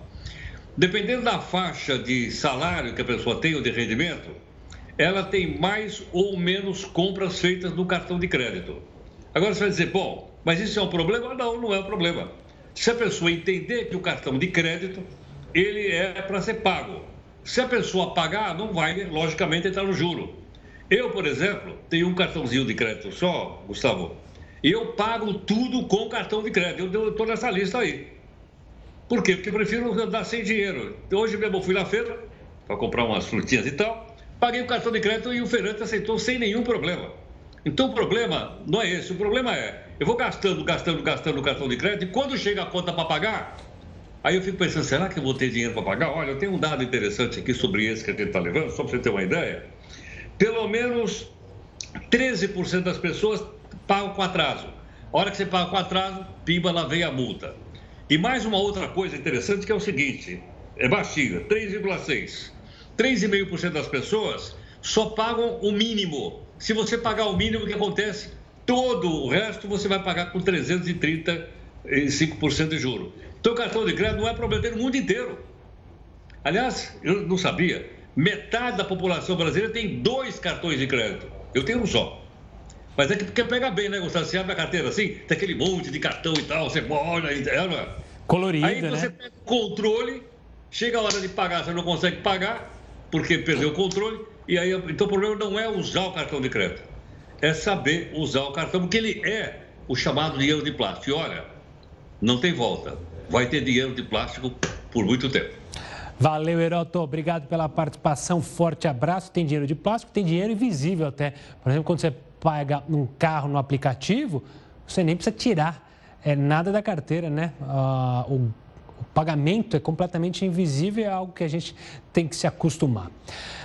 Speaker 2: Dependendo da faixa de salário que a pessoa tem ou de rendimento, ela tem mais ou menos compras feitas no cartão de crédito. Agora você vai dizer, bom, mas isso é um problema? Não, não é um problema. Se a pessoa entender que o cartão de crédito, ele é para ser pago. Se a pessoa pagar, não vai, logicamente, entrar no juro. Eu, por exemplo, tenho um cartãozinho de crédito só, Gustavo, eu pago tudo com cartão de crédito. Eu estou nessa lista aí. Por quê? Porque eu prefiro andar sem dinheiro. Hoje mesmo eu fui na feira para comprar umas frutinhas e tal. Paguei o cartão de crédito e o feirante aceitou sem nenhum problema. Então o problema não é esse, o problema é, eu vou gastando, gastando, gastando o cartão de crédito e quando chega a conta para pagar, aí eu fico pensando, será que eu vou ter dinheiro para pagar? Olha, eu tenho um dado interessante aqui sobre esse que a gente está levando, só para você ter uma ideia. Pelo menos 13% das pessoas pagam com atraso. A hora que você paga com atraso, pimba, lá vem a multa. E mais uma outra coisa interessante que é o seguinte: é baixinha, 3,6%. 3,5% das pessoas só pagam o mínimo. Se você pagar o mínimo, o que acontece? Todo o resto você vai pagar com 335% de juro. Então, o cartão de crédito não é problema, tem no mundo inteiro. Aliás, eu não sabia, metade da população brasileira tem dois cartões de crédito. Eu tenho um só. Mas é que quer pegar bem, né, Gustavo? Você abre a carteira assim, tem aquele monte de cartão e tal, você olha, é,
Speaker 1: Colorido,
Speaker 2: Aí você
Speaker 1: né?
Speaker 2: pega o controle, chega a hora de pagar, você não consegue pagar, porque perdeu o controle, e aí, então o problema não é usar o cartão de crédito, é saber usar o cartão, porque ele é o chamado dinheiro de plástico. E olha, não tem volta, vai ter dinheiro de plástico por muito tempo.
Speaker 1: Valeu, Heroto. Obrigado pela participação. Forte abraço. Tem dinheiro de plástico, tem dinheiro invisível até. Por exemplo, quando você paga num carro no aplicativo, você nem precisa tirar é, nada da carteira, né? Ah, o, o pagamento é completamente invisível, é algo que a gente tem que se acostumar.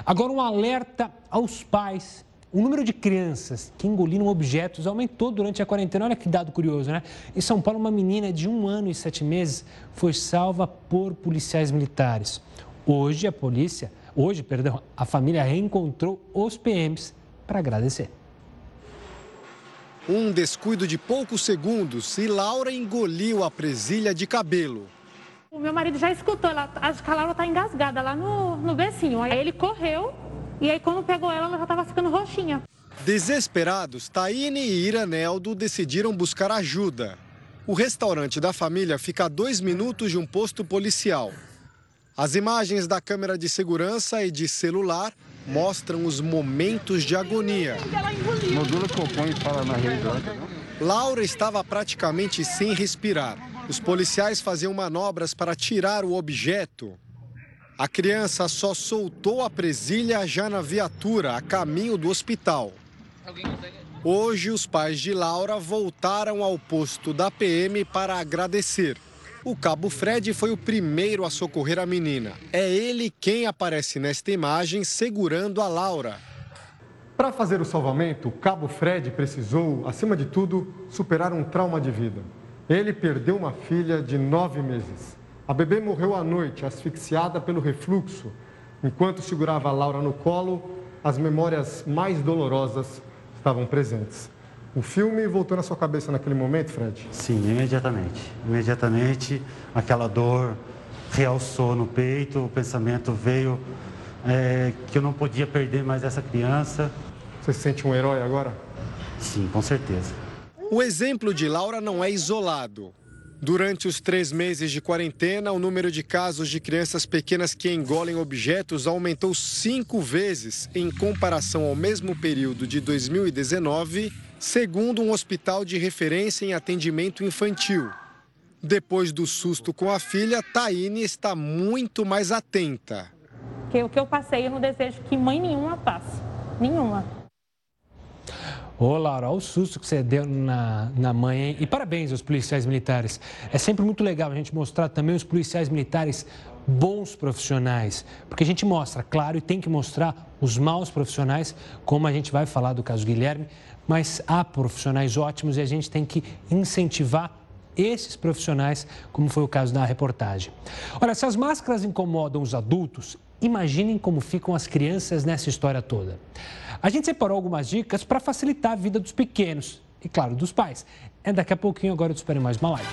Speaker 1: Agora, um alerta aos pais o número de crianças que engoliram objetos aumentou durante a quarentena. Olha que dado curioso, né? Em São Paulo, uma menina de um ano e sete meses foi salva por policiais militares. Hoje, a polícia, hoje, perdão, a família reencontrou os PMs para agradecer.
Speaker 10: Um descuido de poucos segundos e Laura engoliu a presilha de cabelo.
Speaker 11: O meu marido já escutou, ela, acho que a Laura está engasgada lá no, no becinho. Aí ele correu e aí quando pegou ela, ela já estava ficando roxinha.
Speaker 10: Desesperados, Taine e Iraneldo decidiram buscar ajuda. O restaurante da família fica a dois minutos de um posto policial. As imagens da câmera de segurança e de celular mostram os momentos de agonia. Laura estava praticamente sem respirar. Os policiais faziam manobras para tirar o objeto. A criança só soltou a presilha já na viatura, a caminho do hospital. Hoje, os pais de Laura voltaram ao posto da PM para agradecer. O cabo Fred foi o primeiro a socorrer a menina. É ele quem aparece nesta imagem segurando a Laura.
Speaker 12: Para fazer o salvamento, o cabo Fred precisou, acima de tudo, superar um trauma de vida. Ele perdeu uma filha de nove meses. A bebê morreu à noite, asfixiada pelo refluxo. Enquanto segurava a Laura no colo, as memórias mais dolorosas estavam presentes. O filme voltou na sua cabeça naquele momento, Fred?
Speaker 13: Sim, imediatamente. Imediatamente, aquela dor realçou no peito, o pensamento veio é, que eu não podia perder mais essa criança.
Speaker 12: Você se sente um herói agora?
Speaker 13: Sim, com certeza.
Speaker 10: O exemplo de Laura não é isolado. Durante os três meses de quarentena, o número de casos de crianças pequenas que engolem objetos aumentou cinco vezes em comparação ao mesmo período de 2019, segundo um hospital de referência em atendimento infantil. Depois do susto com a filha, Taine está muito mais atenta.
Speaker 11: O que eu passei, eu não desejo que mãe nenhuma passe. Nenhuma.
Speaker 1: Ô, Laura, olha o susto que você deu na, na mãe, hein? E parabéns aos policiais militares. É sempre muito legal a gente mostrar também os policiais militares bons profissionais, porque a gente mostra, claro, e tem que mostrar os maus profissionais, como a gente vai falar do caso Guilherme, mas há profissionais ótimos e a gente tem que incentivar esses profissionais, como foi o caso da reportagem. Olha, se as máscaras incomodam os adultos, imaginem como ficam as crianças nessa história toda. A gente separou algumas dicas para facilitar a vida dos pequenos e, claro, dos pais. É daqui a pouquinho, agora eu te espero em mais uma live.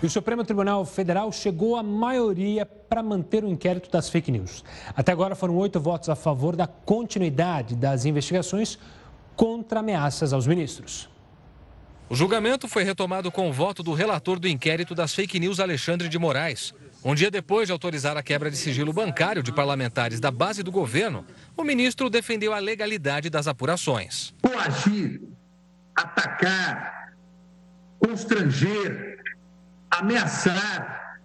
Speaker 1: E o Supremo Tribunal Federal chegou à maioria para manter o inquérito das fake news. Até agora foram oito votos a favor da continuidade das investigações contra ameaças aos ministros.
Speaker 14: O julgamento foi retomado com o voto do relator do inquérito das fake news, Alexandre de Moraes. Um dia depois de autorizar a quebra de sigilo bancário de parlamentares da base do governo, o ministro defendeu a legalidade das apurações.
Speaker 15: Coagir, atacar, constranger, ameaçar,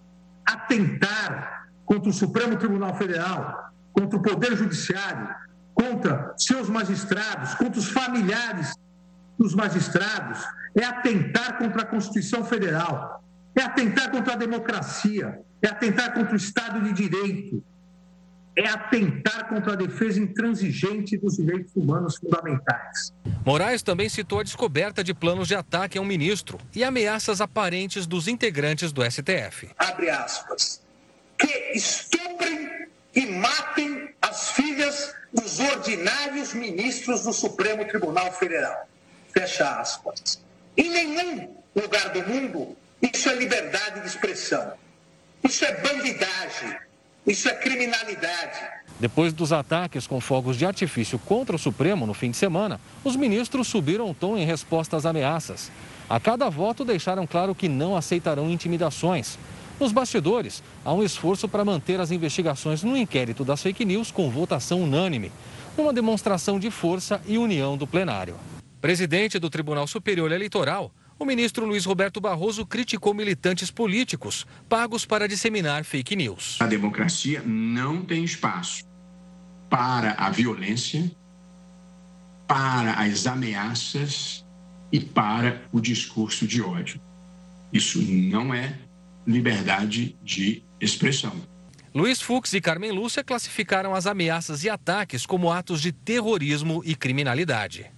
Speaker 15: atentar contra o Supremo Tribunal Federal, contra o Poder Judiciário, contra seus magistrados, contra os familiares dos magistrados, é atentar contra a Constituição Federal, é atentar contra a democracia, é atentar contra o Estado de Direito. é atentar contra a defesa intransigente dos direitos humanos fundamentais.
Speaker 14: Moraes também citou a descoberta de planos de ataque a um ministro e ameaças aparentes dos integrantes do STF.
Speaker 15: Abre aspas. Que estuprem e matem as filhas dos ordinários ministros do Supremo Tribunal Federal. Fecha aspas. Em nenhum lugar do mundo isso é liberdade de expressão. Isso é bandidagem. Isso é criminalidade.
Speaker 14: Depois dos ataques com fogos de artifício contra o Supremo no fim de semana, os ministros subiram o tom em resposta às ameaças. A cada voto deixaram claro que não aceitarão intimidações. Nos bastidores, há um esforço para manter as investigações no inquérito das fake news com votação unânime, uma demonstração de força e união do plenário. Presidente do Tribunal Superior Eleitoral, o ministro Luiz Roberto Barroso criticou militantes políticos pagos para disseminar fake news.
Speaker 16: A democracia não tem espaço para a violência, para as ameaças e para o discurso de ódio. Isso não é liberdade de expressão.
Speaker 14: Luiz Fux e Carmen Lúcia classificaram as ameaças e ataques como atos de terrorismo e criminalidade.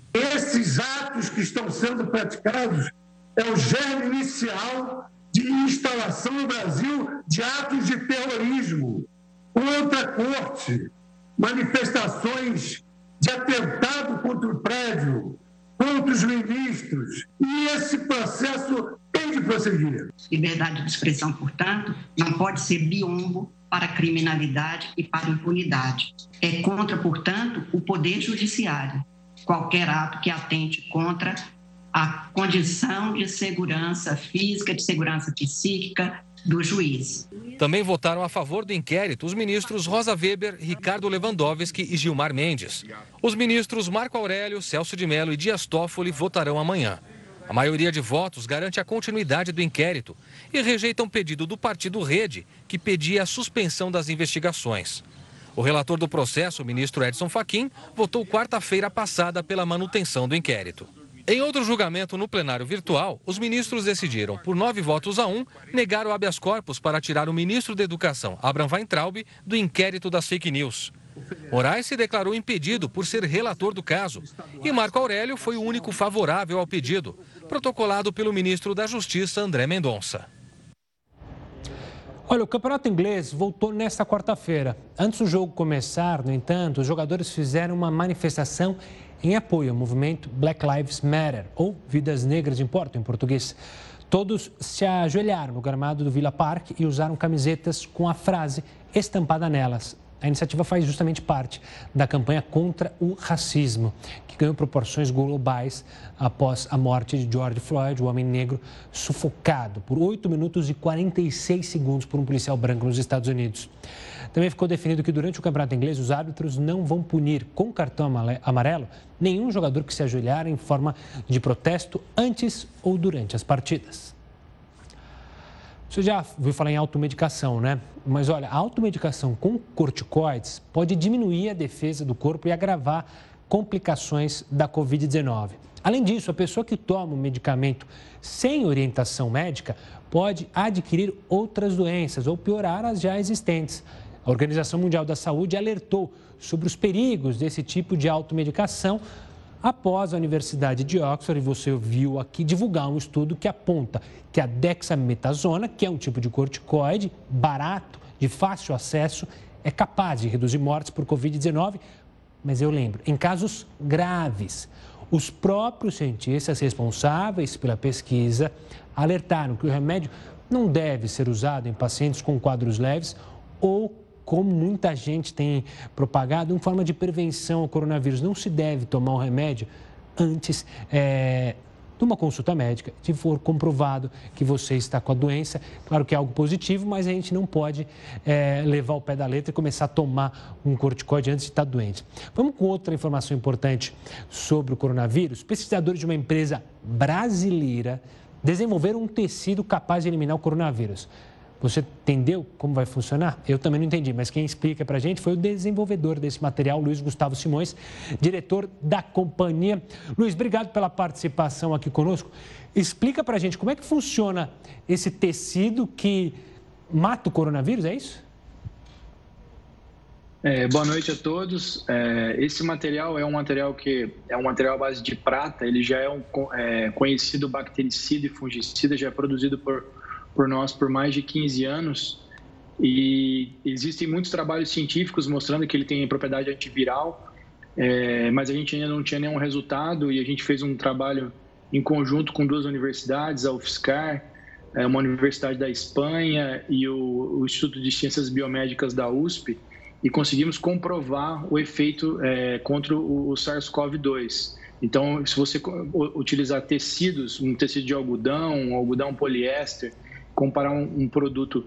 Speaker 15: Esses atos que estão sendo praticados é o germe inicial de instalação no Brasil de atos de terrorismo contra a corte, manifestações de atentado contra o prédio, contra os ministros. E esse processo tem de prosseguir.
Speaker 17: Liberdade de expressão, portanto, não pode ser biombo para a criminalidade e para a impunidade. É contra, portanto, o Poder Judiciário. Qualquer ato que atente contra a condição de segurança física, de segurança psíquica do juiz.
Speaker 14: Também votaram a favor do inquérito os ministros Rosa Weber, Ricardo Lewandowski e Gilmar Mendes. Os ministros Marco Aurélio, Celso de Mello e Dias Toffoli votarão amanhã. A maioria de votos garante a continuidade do inquérito e rejeitam o pedido do partido Rede, que pedia a suspensão das investigações. O relator do processo, o ministro Edson Fachin, votou quarta-feira passada pela manutenção do inquérito. Em outro julgamento no plenário virtual, os ministros decidiram, por nove votos a um, negar o habeas corpus para tirar o ministro da Educação, Abraham Weintraub, do inquérito das fake news. Moraes se declarou impedido por ser relator do caso e Marco Aurélio foi o único favorável ao pedido, protocolado pelo ministro da Justiça, André Mendonça.
Speaker 1: Olha, o campeonato inglês voltou nesta quarta-feira. Antes do jogo começar, no entanto, os jogadores fizeram uma manifestação em apoio ao movimento Black Lives Matter, ou Vidas Negras Importam em português. Todos se ajoelharam no gramado do Villa Park e usaram camisetas com a frase estampada nelas. A iniciativa faz justamente parte da campanha contra o racismo, que ganhou proporções globais após a morte de George Floyd, o homem negro sufocado por 8 minutos e 46 segundos por um policial branco nos Estados Unidos. Também ficou definido que durante o campeonato inglês os árbitros não vão punir com cartão amarelo nenhum jogador que se ajoelhar em forma de protesto antes ou durante as partidas. Você já ouviu falar em automedicação, né? Mas olha, a automedicação com corticoides pode diminuir a defesa do corpo e agravar complicações da Covid-19. Além disso, a pessoa que toma o medicamento sem orientação médica pode adquirir outras doenças ou piorar as já existentes. A Organização Mundial da Saúde alertou sobre os perigos desse tipo de automedicação após a Universidade de Oxford, você viu aqui, divulgar um estudo que aponta que a dexametasona, que é um tipo de corticoide barato, de fácil acesso, é capaz de reduzir mortes por Covid-19, mas eu lembro, em casos graves. Os próprios cientistas responsáveis pela pesquisa alertaram que o remédio não deve ser usado em pacientes com quadros leves ou como muita gente tem propagado, em forma de prevenção ao coronavírus. Não se deve tomar o remédio antes é, de uma consulta médica, se for comprovado que você está com a doença. Claro que é algo positivo, mas a gente não pode é, levar o pé da letra e começar a tomar um corticoide antes de estar doente. Vamos com outra informação importante sobre o coronavírus. Pesquisadores de uma empresa brasileira desenvolveram um tecido capaz de eliminar o coronavírus. Você entendeu como vai funcionar? Eu também não entendi, mas quem explica para a gente foi o desenvolvedor desse material, Luiz Gustavo Simões, diretor da companhia. Luiz, obrigado pela participação aqui conosco. Explica para a gente como é que funciona esse tecido que mata o coronavírus, é isso?
Speaker 18: É, boa noite a todos. É, esse material é um material que é um material à base de prata. Ele já é um é, conhecido bactericida e fungicida, já é produzido por, por nós por mais de 15 anos. E existem muitos trabalhos científicos mostrando que ele tem propriedade antiviral, é, mas a gente ainda não tinha nenhum resultado e a gente fez um trabalho em conjunto com duas universidades, a UFSCar, é, uma universidade da Espanha e o, o Instituto de Ciências Biomédicas da USP e conseguimos comprovar o efeito é, contra o, o SARS-CoV-2. Então, se você utilizar tecidos, um tecido de algodão, um algodão poliéster, comparar um, um produto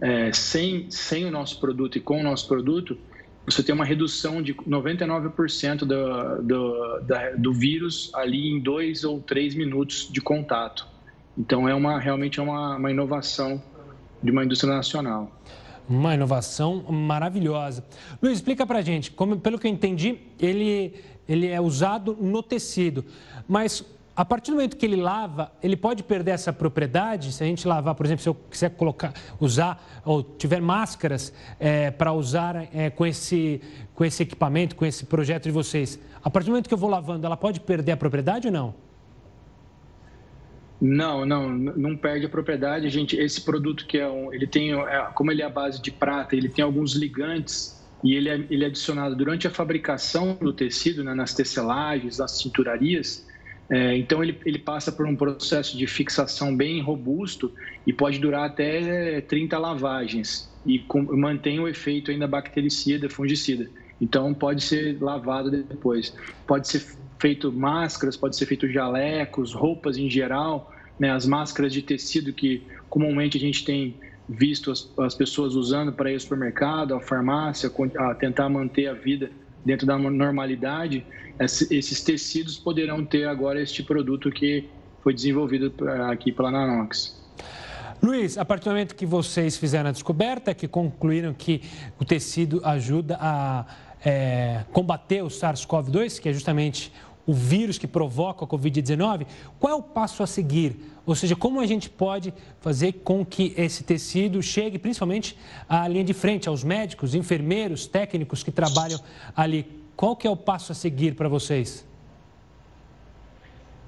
Speaker 18: é, sem, sem o nosso produto e com o nosso produto, você tem uma redução de 99% do, do, da, do vírus ali em dois ou três minutos de contato. Então, é uma, realmente é uma, uma inovação de uma indústria nacional.
Speaker 1: Uma inovação maravilhosa. Luiz, explica pra gente, como, pelo que eu entendi, ele, ele é usado no tecido, mas a partir do momento que ele lava, ele pode perder essa propriedade? Se a gente lavar, por exemplo, se eu quiser colocar, usar ou tiver máscaras é, para usar é, com, esse, com esse equipamento, com esse projeto de vocês, a partir do momento que eu vou lavando, ela pode perder a propriedade ou não?
Speaker 18: Não, não, não perde a propriedade. Gente, esse produto que é um, ele tem, é, como ele é a base de prata, ele tem alguns ligantes e ele é, ele é adicionado durante a fabricação do tecido, né, nas tecelagens, nas cinturarias. É, então ele, ele passa por um processo de fixação bem robusto e pode durar até 30 lavagens e com, mantém o efeito ainda bactericida, fungicida. Então pode ser lavado depois. Pode ser feito máscaras, pode ser feito jalecos, roupas em geral, né, as máscaras de tecido que comumente a gente tem visto as, as pessoas usando para ir ao supermercado, à farmácia, a tentar manter a vida dentro da normalidade, esses tecidos poderão ter agora este produto que foi desenvolvido aqui pela Nanox.
Speaker 1: Luiz, a partir do momento que vocês fizeram a descoberta, que concluíram que o tecido ajuda a é, combater o SARS-CoV-2, que é justamente o vírus que provoca a Covid-19, qual é o passo a seguir? Ou seja, como a gente pode fazer com que esse tecido chegue principalmente à linha de frente, aos médicos, enfermeiros, técnicos que trabalham ali? Qual que é o passo a seguir para vocês?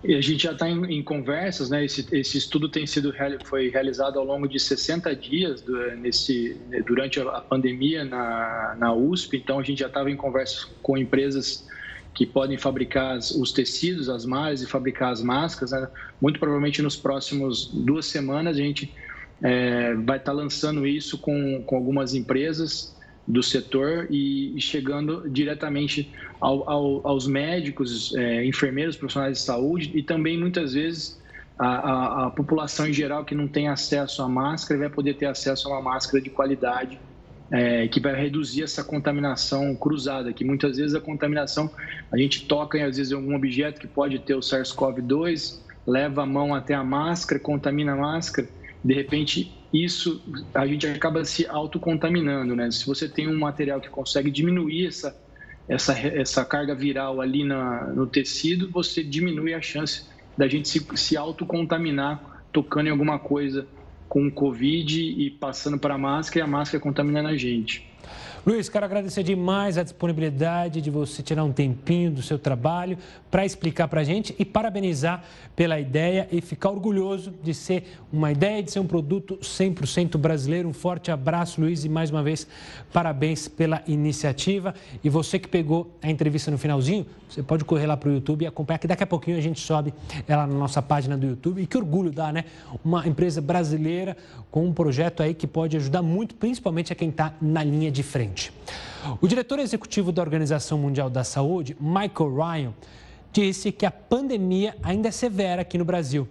Speaker 18: E a gente já está em, em, conversas, né? Esse, esse, estudo tem sido foi realizado ao longo de 60 dias do, nesse, durante a pandemia na, na USP. Então a gente já estava em conversa com empresas que podem fabricar os tecidos, as malhas e fabricar as máscaras. Né? Muito provavelmente nos próximos duas semanas a gente é, vai estar tá lançando isso com, com algumas empresas do setor e, chegando diretamente ao, ao, aos médicos, é, enfermeiros, profissionais de saúde e também muitas vezes a, a, a população em geral que não tem acesso à máscara vai poder ter acesso a uma máscara de qualidade é, que vai reduzir essa contaminação cruzada, que muitas vezes a contaminação, a gente toca às vezes em algum objeto que pode ter o SARS-CoV-2, leva a mão até a máscara, contamina a máscara, de repente isso a gente acaba se autocontaminando, né? Se você tem um material que consegue diminuir essa, essa, essa carga viral ali na, no tecido, você diminui a chance da gente se, se autocontaminar tocando em alguma coisa com o Covid e passando para a máscara e a máscara contaminando a gente.
Speaker 1: Luiz, quero agradecer demais a disponibilidade de você tirar um tempinho do seu trabalho para explicar para a gente e parabenizar pela ideia e ficar orgulhoso de ser uma ideia de ser um produto 100% brasileiro. Um forte abraço, Luiz, e mais uma vez, parabéns pela iniciativa. E você que pegou a entrevista no finalzinho, você pode correr lá para o YouTube e acompanhar, que daqui a pouquinho a gente sobe ela na nossa página do YouTube. E que orgulho dá, né? Uma empresa brasileira com um projeto aí que pode ajudar muito, principalmente a quem está na linha de frente. O diretor executivo da Organização Mundial da Saúde, Michael Ryan, disse que a pandemia ainda é severa aqui no Brasil.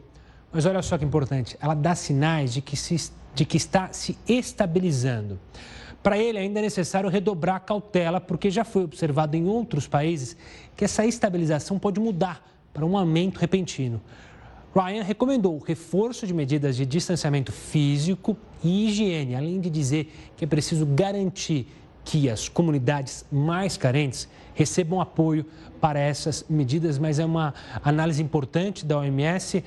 Speaker 1: Mas olha só que importante, ela dá sinais de que, se, de que está se estabilizando. Para ele, ainda é necessário redobrar a cautela, porque já foi observado em outros países que essa estabilização pode mudar para um aumento repentino. Ryan recomendou o reforço de medidas de distanciamento físico e higiene, além de dizer que é preciso garantir que as comunidades mais carentes recebam apoio para essas medidas, mas é uma análise importante da OMS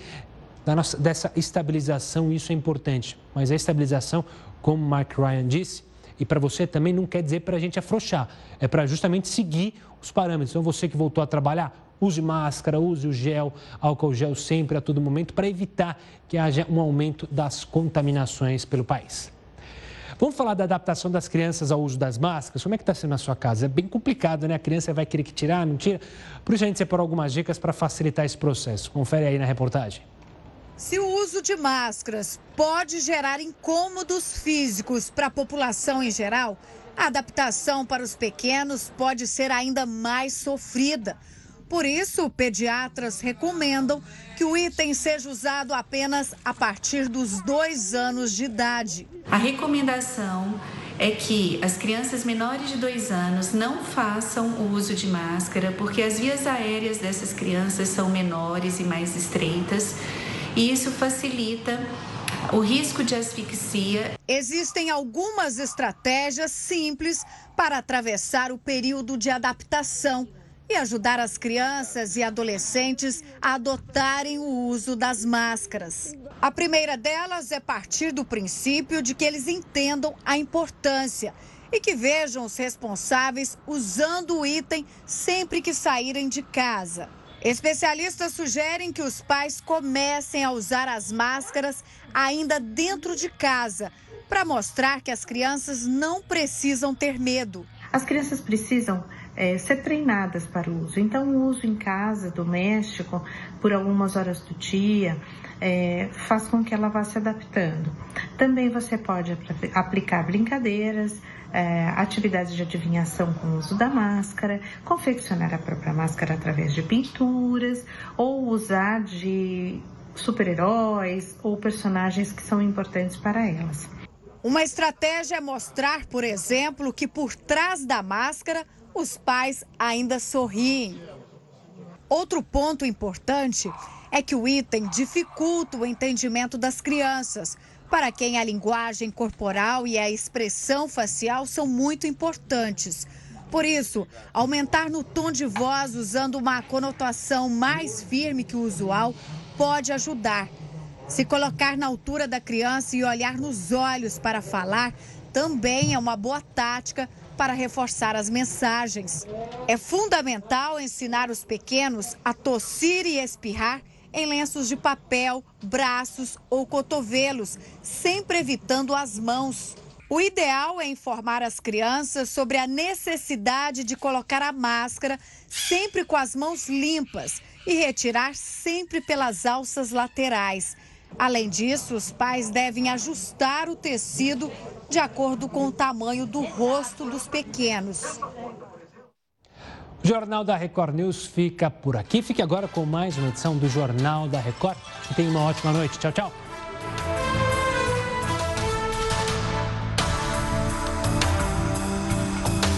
Speaker 1: da nossa, dessa estabilização, isso é importante. Mas a estabilização, como Mark Ryan disse, e para você também não quer dizer para a gente afrouxar, é para justamente seguir os parâmetros. Então, você que voltou a trabalhar, use máscara, use o gel, álcool gel sempre a todo momento para evitar que haja um aumento das contaminações pelo país. Vamos falar da adaptação das crianças ao uso das máscaras? Como é que está sendo na sua casa? É bem complicado, né? A criança vai querer que tirar, não tira? Por isso a gente separou algumas dicas para facilitar esse processo. Confere aí na reportagem.
Speaker 4: Se o uso de máscaras pode gerar incômodos físicos para a população em geral, a adaptação para os pequenos pode ser ainda mais sofrida. Por isso, pediatras recomendam que o item seja usado apenas a partir dos dois anos de idade.
Speaker 19: A recomendação é que as crianças menores de dois anos não façam o uso de máscara, porque as vias aéreas dessas crianças são menores e mais estreitas, e isso facilita o risco de asfixia.
Speaker 4: Existem algumas estratégias simples para atravessar o período de adaptação e ajudar as crianças e adolescentes a adotarem o uso das máscaras. A primeira delas é partir do princípio de que eles entendam a importância e que vejam os responsáveis usando o item sempre que saírem de casa. Especialistas sugerem que os pais comecem a usar as máscaras ainda dentro de casa, para mostrar que as crianças não precisam ter medo.
Speaker 19: As crianças precisam é, ser treinadas para o uso. Então, o uso em casa, doméstico, por algumas horas do dia, é, faz com que ela vá se adaptando. Também você pode aplicar brincadeiras, é, atividades de adivinhação com o uso da máscara, confeccionar a própria máscara através de pinturas ou usar de super-heróis ou personagens que são importantes para elas.
Speaker 4: Uma estratégia é mostrar, por exemplo, que por trás da máscara os pais ainda sorriem. Outro ponto importante é que o item dificulta o entendimento das crianças, para quem a linguagem corporal e a expressão facial são muito importantes. Por isso, aumentar no tom de voz usando uma conotação mais firme que o usual pode ajudar. Se colocar na altura da criança e olhar nos olhos para falar também é uma boa tática para reforçar as mensagens. É fundamental ensinar os pequenos a tossir e espirrar em lenços de papel, braços ou cotovelos, sempre evitando as mãos. O ideal é informar as crianças sobre a necessidade de colocar a máscara sempre com as mãos limpas e retirar sempre pelas alças laterais. Além disso, os pais devem ajustar o tecido de acordo com o tamanho do rosto dos pequenos.
Speaker 1: O Jornal da Record News fica por aqui. Fique agora com mais uma edição do Jornal da Record. E tenha uma ótima noite. Tchau, tchau.